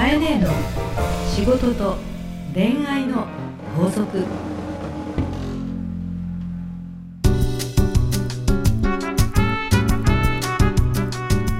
かえねえの仕事と恋愛の法則。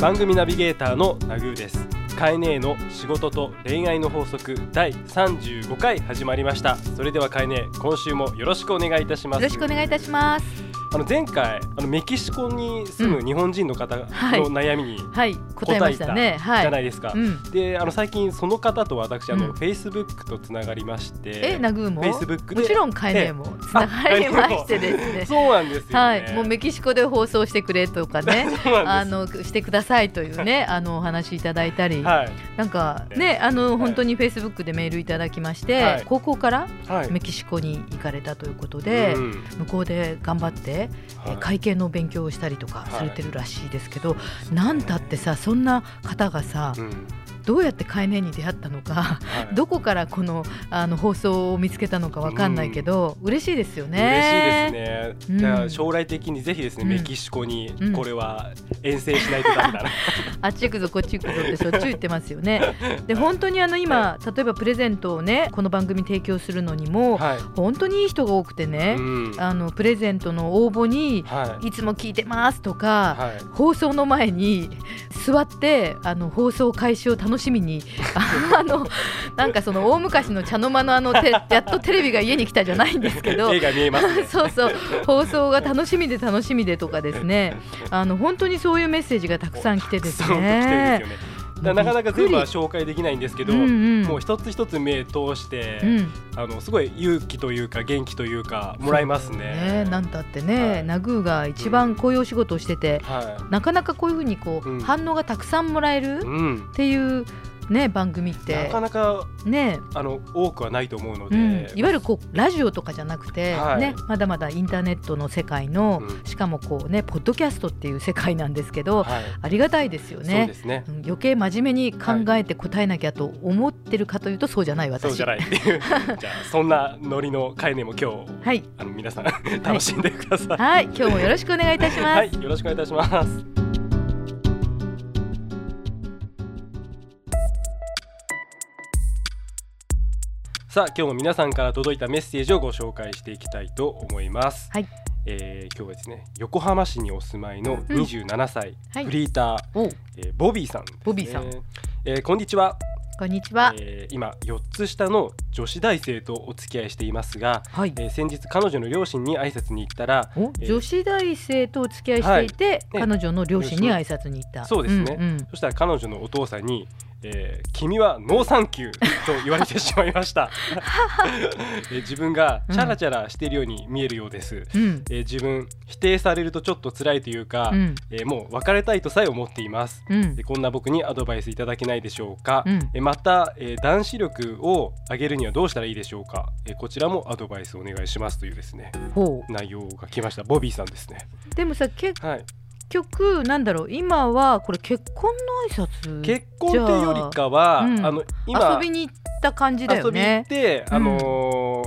番組ナビゲーターのナグーです。カエネーの仕事と恋愛の法則第35回始まりました。それではカエネー今週もよろしくお願いいたします。よろしくお願いいたします。あの前回あのメキシコに住む日本人の方のはい。悩みにはい、答えましたね。じはい。ゃないですか、うん。であの最近その方と私あの、うん。フェイスブックとつながりまして。え、ナグーも。Facebook で。もちろんカエネもつながりましてですね。そうなんですよね。はい、もうメキシコで放送してくれとかね。あのしてくださいというね、あのお話いただいたり、すはい。なんかね、あの本当にフェイスブックでメールいただきまして、はい。高校からはい。メキシコに行かれたということで、うん。向こうで頑張って、えはい。会計の勉強をしたりとかはいされてるらしいですけど、なんたってさそんな方がさ、うんどうやってカエネに出会ったのかはいどこからこのあの放送を見つけたのかわかんないけど、嬉しいですよ嬉しいね。ですね。じゃあうん将来的にぜひですね、うんメキシコにうんこれは遠征しないとダメだな。あっち行くぞこっち行くぞってしょっちゅう言ってますよね。で本当にあの今例えばプレゼントをねこの番組提供するのにもはい。本当にいい人が多くてね、うんあのプレゼントの応募にはい。いつも聞いてますとか、はい。放送の前に座ってあの放送開始を楽しみに。あのなんかその大昔の茶の間のあのてやっとテレビが家に来たじゃないんですけど。そうそう。放送が楽しみで楽しみでとかですね。あの本当にそういうメッセージがたくさん来てですねなかなか全部は紹介できないんですけど、うんうん。もう一つ一つ目通して、うん。あのすごい勇気というか元気というかもらえますね。なんたってね、はい。ナグーが一番こういうお仕事をしてて、はなかなかこういうふうにこう、うん。反応がたくさんもらえるい。うん。っていうね番組っなてかなかねあの多くはないと思うので、うん、いわゆるこうラジオとかじゃなくて、はいね、まだまだインターネットの世界の、うんしかもこうねポッドキャストっていう世界なんですけど、はい。ありがたいですよそうねで。すね。うん余計真面目に考えて答えなきゃと思ってるかというとそうじゃない私。そうじゃないっていう。じゃあそんなノリの会ねも今日はい、あの皆さん楽しんでください。はい、今日もよろしくお願いいたします。はい、よろしくお願いいたします。さあ、今日も皆さんから届いたメッセージをご紹介していきたいと思います。はい。えー今日はですね、横浜市にお住まいの27歳、はい。フリーター、おえーボビーさんですね、ボビーさん。えーこんにちは、こんにちは。えー今4つ下の女子大生とお付き合いしていますが、はい。えー先日彼女の両親に挨拶に行ったら、おえー女子大生とお付き合いしていて、はい。彼女の両親に挨拶に行った。そうですね。んうん。そしたら彼女のお父さんに、えー君はノーサンキューと言われてしまいました、えー自分がチャラチャラしているように見えるようです、うん。えー自分否定されるとちょっと辛いというか、うん。えーもう別れたいとさえ思っています。うん。でこんな僕にアドバイスいただけないでしょうか、うん。えーまた、えー男子力を上げるにはどうしたらいいでしょうか、えーこちらもアドバイスお願いしますというですねほ内容が来ました。ボビーさんですね。うでもさ結はい局なんだろう今はこれ結婚の挨拶結婚っていうよりかは、うんあの今遊びに行った感じだよ遊び行っねて、あのー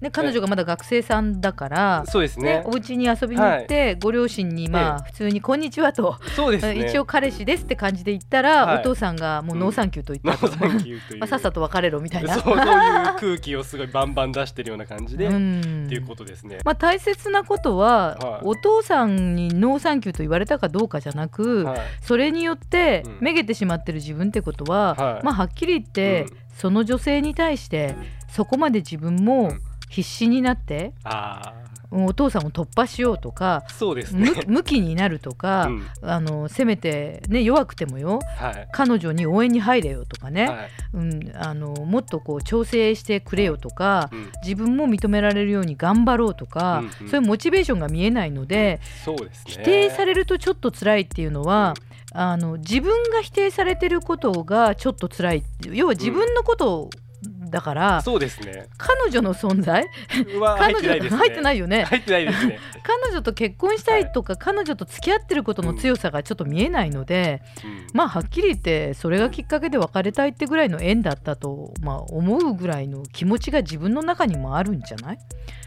ね彼女がまだ学生さんだからそうですね。ねお家に遊びに行って、ご両親にまあ普通に「こんにちは」と、そうですね。一応彼氏ですって感じで言ったら、はい。お父さんがもうノーサンキューと。言ノったまあ、さっさと別れろみたいな。そうそういう空気をすごいバンバン出してるような感じで、うっんていうことですね、まあ、大切なことは、はい。お父さんにノーサンキューと言われたかどうかじゃなく、はい。それによってうん。めげてしまってる自分ってことは、はい。まあはっきり言って、うん。その女性に対してそこまで自分もうん必死になって、お父さんを突破しようとかあそうですね。む向きになるとか、うん。あのせめて、ね、弱くてもよはい。彼女に応援に入れよとかね、はい。うん、あのもっとこう調整してくれよとか、うん。自分も認められるように頑張ろうとか、うんうん。そういうモチベーションが見えないので、そうですね。否定されるとちょっと辛いっていうのは、あの自分が否定されてることがちょっと辛い。要は自分のことだから、そうですね。彼女の存在？彼女入っね。入ってないよね。入ってないですね、彼女と結婚したいとか、彼女と付き合ってることの強さがちょっと見えないので、うん。まあはっきり言ってそれがきっかけで別れたいってぐらいの縁だったと、まあ、思うぐらいの気持ちが自分の中にもあるんじゃない、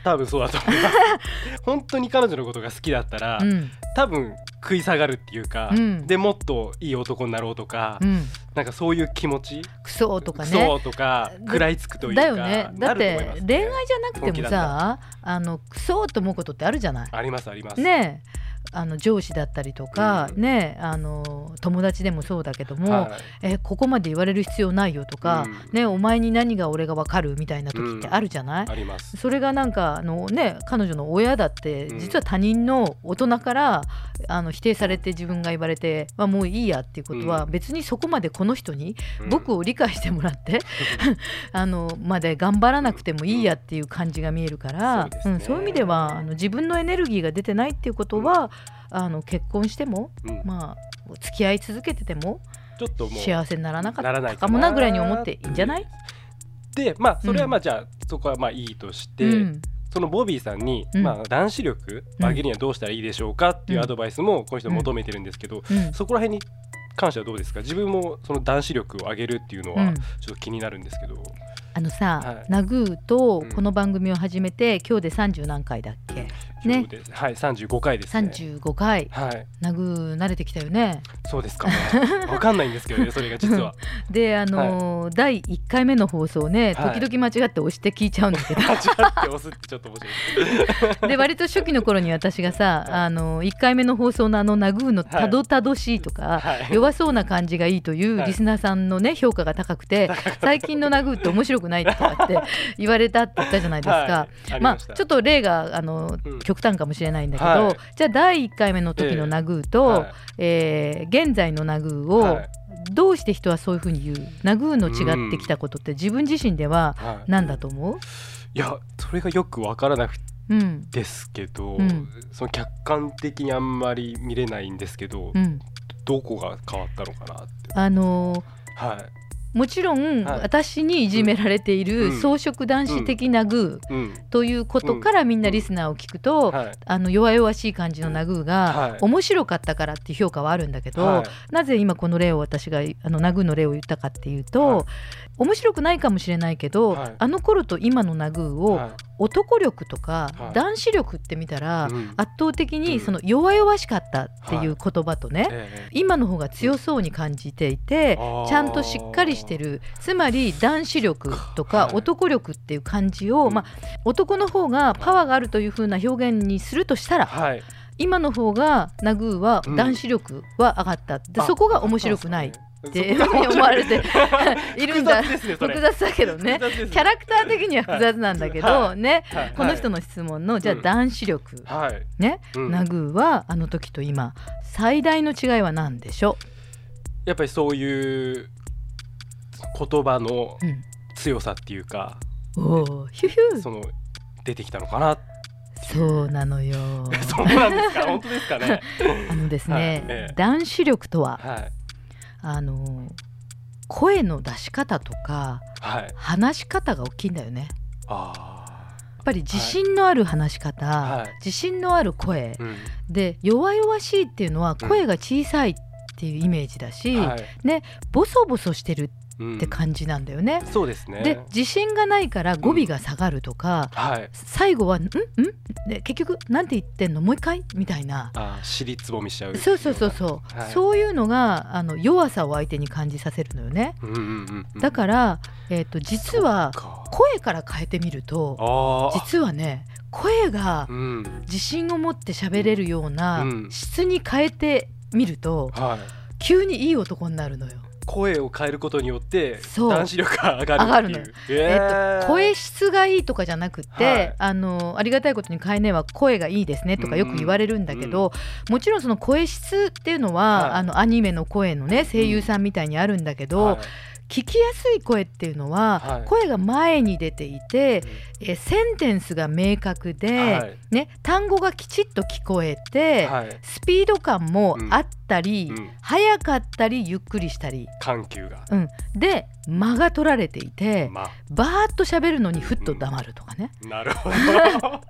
多分そうだと思います。本当に彼女のことが好きだったら、うん。多分食い下がるっていうか、うん。でもっといい男になろうとか、うん、なんかそういう気持ち、クソとかね。そうとかだ食らいつくというかだよね。だなってね。恋愛じゃなくてもさあのクソと思うことってあるじゃない？ありますあります、ねえあの上司だったりとか、うん。ねえあの友達でもそうだけども、はい。えここまで言われる必要ないよとか、うん。ねお前に何が俺が分かるみたいな時ってあるじゃない、あります。それがなんかあの、ね、彼女の親だってうん。実は他人の大人から、あの否定されて自分が言われて、まあ、もういいやっていうことは、うん。別にそこまでこの人にうん。僕を理解してもらって、あのまで頑張らなくてもいいやっていう感じが見えるから、そうね。うんそういう意味ではあの自分のエネルギーが出てないっていうことは、あの結婚しても、うん。まあ、付き合い続けててもちょっともう幸せにならなかったならないかもなぐらいに思っていいんじゃない、でまあそれはまあじゃあ、そこはまあいいとして、うん。そのボビーさんに、うん。まあ、男子力を上げるにはどうしたらいいでしょうかっていうアドバイスもこの人求めてるんですけど、うん。そこら辺に関してはどうですか？自分もその男子力を上げるっていうのはうん。ちょっと気になるんですけど、あのさ、はい。ナグーとうん。この番組を始めて、今日で30何回だっけ？ね。はい35回ですね。35回。はい。ナグー慣れてきたよね。そうですかね。わかんないんですけどね それが実は。であのー第1回目の放送ねはい。時々間違って押して聞いちゃうんだけど、間違って押すってちょっと面白いで割と初期の頃に私がさあの1回目の放送のあのナグーのたどたどしいとか、はい。弱そうな感じがいいというはい。リスナーさんのね評価が高くて最近のナグーって面白くないとかって言われたって言ったじゃないですか。まあました。ちょっと例があの、うん極端かもしれないんだけど、はい。じゃあ第1回目の時のナグーと、はい。えー現在のナグーを、はい。どうして人はそういうふうに言う？ナグーの違ってきたことって自分自身でははい。何だと思いやそれがよくわからなくう、うんですけど、うん。その客観的にあんまり見れないんですけど、うん、どこが変わったのかなって。あのーはいもちろん、はい。私にいじめられているうん。草食男子的ナグーうん。ということからみんなリスナーを聞くと、はい。あの弱々しい感じのナグーがはい。面白かったからっていう評価はあるんだけど、はい。なぜ今この例を私があのナグーの例を言ったかっていうと、はい。面白くないかもしれないけど、はい。あの頃と今のナグーをはい男力とかはい。男子力って見たら、うん。圧倒的うん。にその弱々しかったっていう言葉とね、ええ。今の方が強そうに感じていて、ちゃんとしっかりしてるつまり男子力とかはい。男力っていう感じを、うん。まあ、男の方がパワーがあるという風な表現にするとしたらはい。今の方がナグーはうん。男子力は上がった、であそこが面白くないって思われて いるんだ。複雑だけどね。キャラクター的には複雑なんだけど、はね。はい。この人の質問のじゃあうん。男子力、はい、ね、うん。ナグーはあの時と今最大の違いは何でしょやっぱりそういう言葉のう、うん。強さっていうか、おーヒュヒュその出てきたのかな。そうなのよ。そうなんですか？本当ですかね？あのですね、はい。ええ男子力とは？はいあの声の出し方とかはい。話し方が大きいんだよね。あやっぱり自信のある話し方、はい。自信のある声。ーうん。で弱々しいっていうのは声が小さいっていうイメージだし、はい。ボソボソしてるうんって感じなんだよね。そうですね。で自信がないから語尾が下がるとか、はい。最後は「ん？ん?」で結局なんて言ってんの？もう一回？みたいな。あー尻つぼみしちゃうそうそうそうそう、はい。そういうのがあの弱さを相手に感じさせるのよね。うんうんうんうん。だから、えー、と実は声から変えてみると実はね声がうん。自信を持って喋れるようなうん。質に変えてみるとはい。急にいい男になるのよ。声を変えることによって男子力が上がるっていう。ええっと、声質がいいとかじゃなくて、はい。あのありがたいことにカエネは声がいいですねとかよく言われるんだけど、もちろんその声質っていうのは、はい。あのアニメの声のね声優さんみたいにあるんだけど、はい聞きやすい声っていうのは、はい。声が前に出ていて、えセンテンスが明確で、はい。ね、単語がきちっと聞こえて、はい。スピード感もあったり、うん。速かったりゆっくりしたり、緩急が。うん、で間が取られていて、まバーッと喋るのにふっと黙るとかね。あなるほど。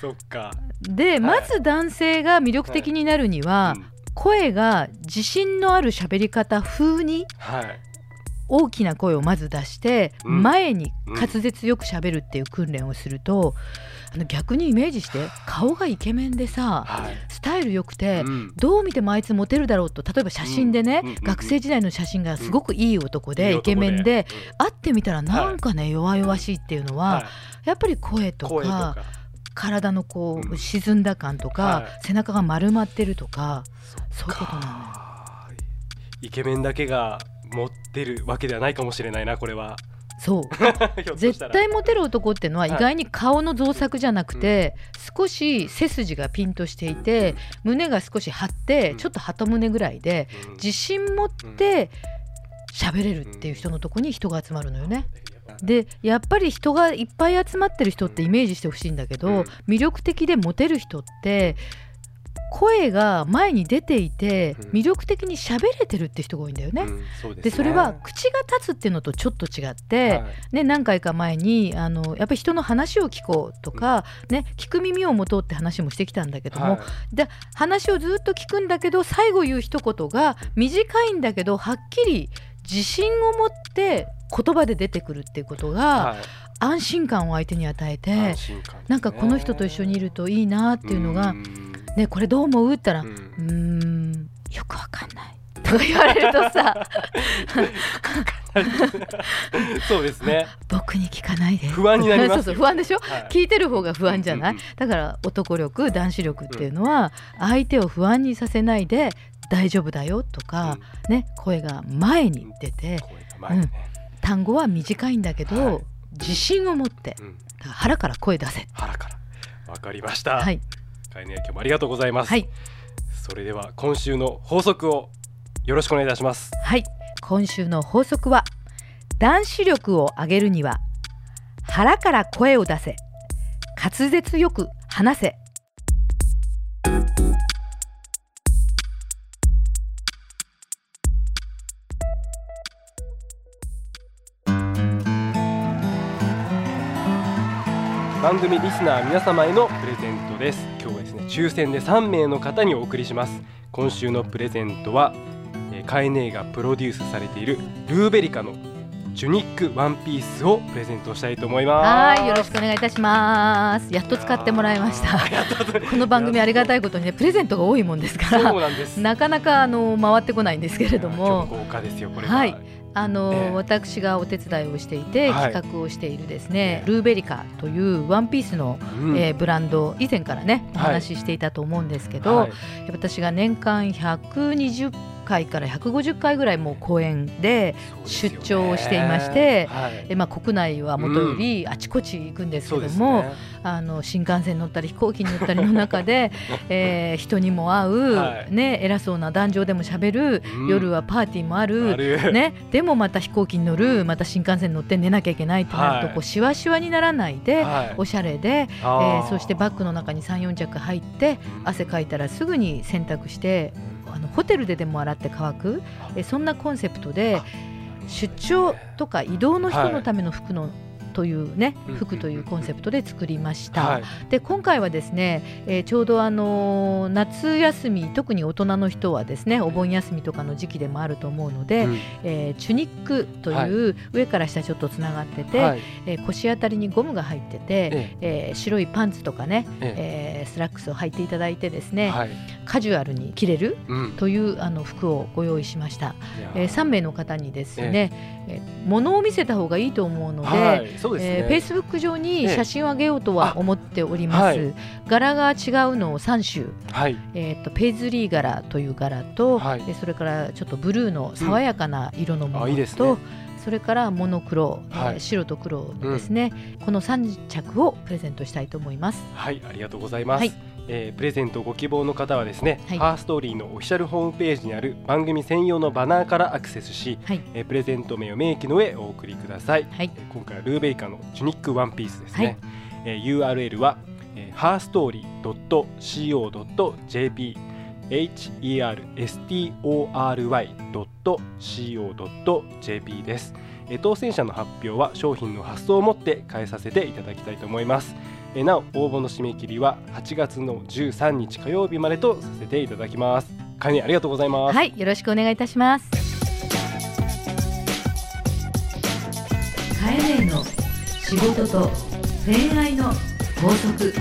そっか。で、まず男性が魅力的になるには、うん。声が自信のある喋り方風にはい大きな声をまず出して、うん。前に滑舌よく喋るっていう訓練をすると、あの逆にイメージして顔がイケメンでさはい。スタイル良くて、うん。どう見てもあいつモテるだろうと例えば写真でね、学生時代の写真がすごくいい男で、イケメンで、うん。会ってみたらなんかね、弱々しいっていうのは、はい。やっぱり声とか体のこう、うん。沈んだ感とか、はい。背中が丸まってるとかそういうことなのよ。かイケメンだけが持ってるわけではないかもしれないなこれは。そう。絶ら。対モテる男っていうのははい意外に顔の造作じゃなくて、少し背筋がピンとしていて胸が少し張って、うん。ちょっと鳩胸ぐらいでうん。自信持って喋れるっていう人のとこに人が集まるのよね。でやっぱり人がいっぱい集まってる人ってイメージしてほしいんだけど、うん。魅力的でモテる人って声が前に出ていてうん。魅力的に喋れてるって人が多いんだよね。うんそうですね。でそれは口が立つっていうのとちょっと違って、はい。ね、何回か前にあのやっぱり人の話を聞こうとか、ね、聞く耳を持とうって話もしてきたんだけども、はい。で話をずっと聞くんだけど最後言う一言が短いんだけどはっきり自信を持って言葉で出てくるっていうことがはい。安心感を相手に与えて、ね。なんかこの人と一緒にいるといいなっていうのが「んね、これどう思う?」って言ったら「ううんよくわかんない」とか言われるとさ。そうですね。僕に聞かないで。不安になりますよ。そうそう不安でしょ？はい。聞いてる方が不安じゃない、うんうん。だから男力男子力っていうのは相手を不安にさせないで大丈夫だよとか、ね、声が前に出て声が前にね。単語は短いんだけど、はい。自信を持ってうん。だから腹から声出せ。腹から。わかりました。はい、かいね今日もありがとうございます。はい。それでは今週の法則をよろしくお願いいたします。はい、今週の法則は男子力を上げるには腹から声を出せ。滑舌よく話せ。番組リスナー皆様へのプレゼントです。今日抽選で3名の方にお送りします。今週のプレゼントは、えーカエネーがプロデュースされているルーベリカのジュニックワンピースをプレゼントしたいと思います。はいよろしくお願いいたします。やっと使ってもらいました。この番組ありがたいことにねプレゼントが多いもんですかそうらなんです。なかなかあの回ってこないんですけれども。豪華ですよこれは、はいあの、ええ。私がお手伝いをしていてはい。企画をしているですね、ええ。ルーベリカというワンピースの、うん。えーブランド以前からねおはい。話ししていたと思うんですけど、はい。私が年間120回から150回ぐらいもう公演で出張をしていましてはい。で、まあ、国内はもとよりあちこち行くんですけども、あの新幹線乗ったり飛行機に乗ったりの中で、えー人にも会う、はい。ね、偉そうな壇上でもしゃべる、うん。夜はパーティーもあある。るね、でもまた飛行機に乗るまた新幹線に乗って寝なきゃいけないってなると、はい。こうしわしわにならないで、はい。おしゃれで、えあー。そしてバッグの中に34着入って汗かいたらすぐに洗濯してあのホテルででも洗って乾く、えーそんなコンセプトで出張とか移動の人のための服の、というねうん服というコンセプトで作りました。はい。で今回はですね、えーちょうどあのー夏休み特に大人の人はですねお盆休みとかの時期でもあると思うので、うん。えーチュニックという上から下ちょっとつながってて、はい。えー腰あたりにゴムが入ってて、ええ。ー白いパンツとかね、ええ。ースラックスを履いていただいてですね、はい。カジュアルに着れるうん。というあの服をご用意しました、えー3名の方にですね、えー物を見せた方がいいと思うので、はいそうですね。えー、フェイスブック上に写真をあげようとは思っております、はい。柄が違うのを3種、はい。えー、とペイズリー柄という柄と、はい。えーそれからちょっとブルーの爽やかな色のものと、あいいですね。それからモノクロ、えーはい白と黒ですね、この3着をプレゼントしたいと思います。はい、ありがとうございます。はいえープレゼントご希望の方はですね、はい。ハーストーリーのオフィシャルホームページにある番組専用のバナーからアクセスし、はい。えープレゼント名を明記の上お送りください。はい。えー今回はルーベイカのチュニックワンピースですね。えー URL は、えー、herstory.co.jp herstory.co.jp です、えー当選者の発表は商品の発送をもって返させていただきたいと思いますえーなお応募の締め切りは8月の13日火曜日までとさせていただきます。かえねありがとうございます、はい、よろしくお願いいたします。カエネの仕事と恋愛の法則。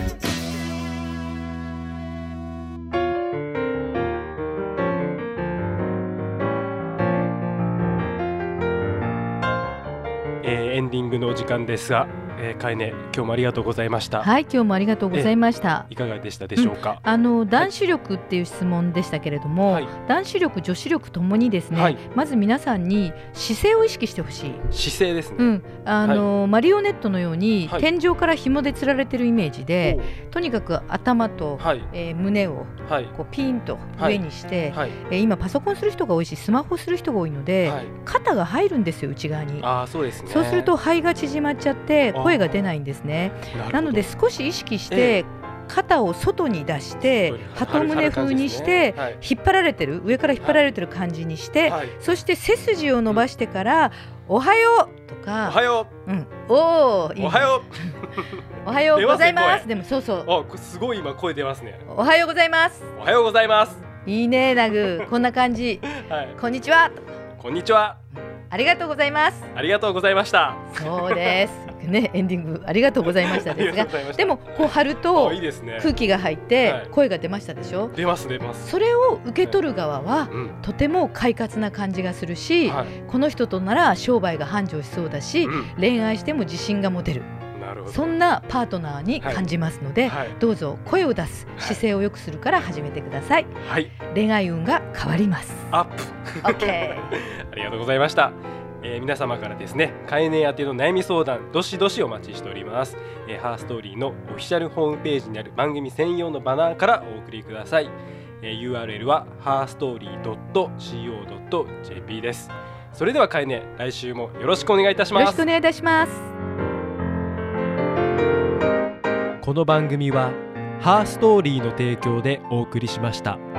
えーエンディングのお時間ですが、えー、かえね今日もありがとうございました、はい今日もありがとうございました。いかがでしたでしょうか、あの男子力っていう質問でしたけれども、はい。男子力女子力ともにですね、はい。まず皆さんに姿勢を意識してほしい。姿勢ですね、うん、あの、マリオネットのように、はい。天井から紐で吊られてるイメージで、とにかく頭と、はい。えー胸をはい。こうピンと上にして、はい。えー今パソコンする人が多いしスマホする人が多いので、はい。肩が入るんですよ内側に。ああそうですね。そうすると肺が縮まっちゃって声が出ないんですね。なので少し意識しえて肩を外に出して鳩胸風にしてはい。引っ張られてる上から引っ張られてる感じにしてはい。そして背筋を伸ばしてから「おはよう」とおかはよ「う。ん、おおはよ おはようございます。す」でもそうそう。すごい今声出ますね「おはようございます。おはようございます」いいねナグ。こんな感じ。はい「こんにちは」こんにちはありがとうございます。ありがとうございました。そうです。ね エンディングありがとうございましたですがでもこう貼るとあいいですね。空気が入っはてい。声が出ましたでしょ？出ます出ます。それを受け取る側はうん。とても快活な感じがするし、はい。この人となら商売が繁盛しそうだし、うん。恋愛しても自信が持てる。なるほど。そんなパートナーに感じますので、はい。どうぞ声を出す姿勢を良くするから始めてください。はい。恋愛運が変わります。アップありがとうございました。えー皆様からですね、カエネ宛ての悩み相談、どしどしお待ちしております。えーハーストーリーのオフィシャルホームページにある番組専用のバナーからお送りください。えー URL は herstory.co.jp です。それではカエネ、来週もよろしくお願いいたしますよろしくお。願いいたしますこの番組はハーストーリーの提供でお送りしました。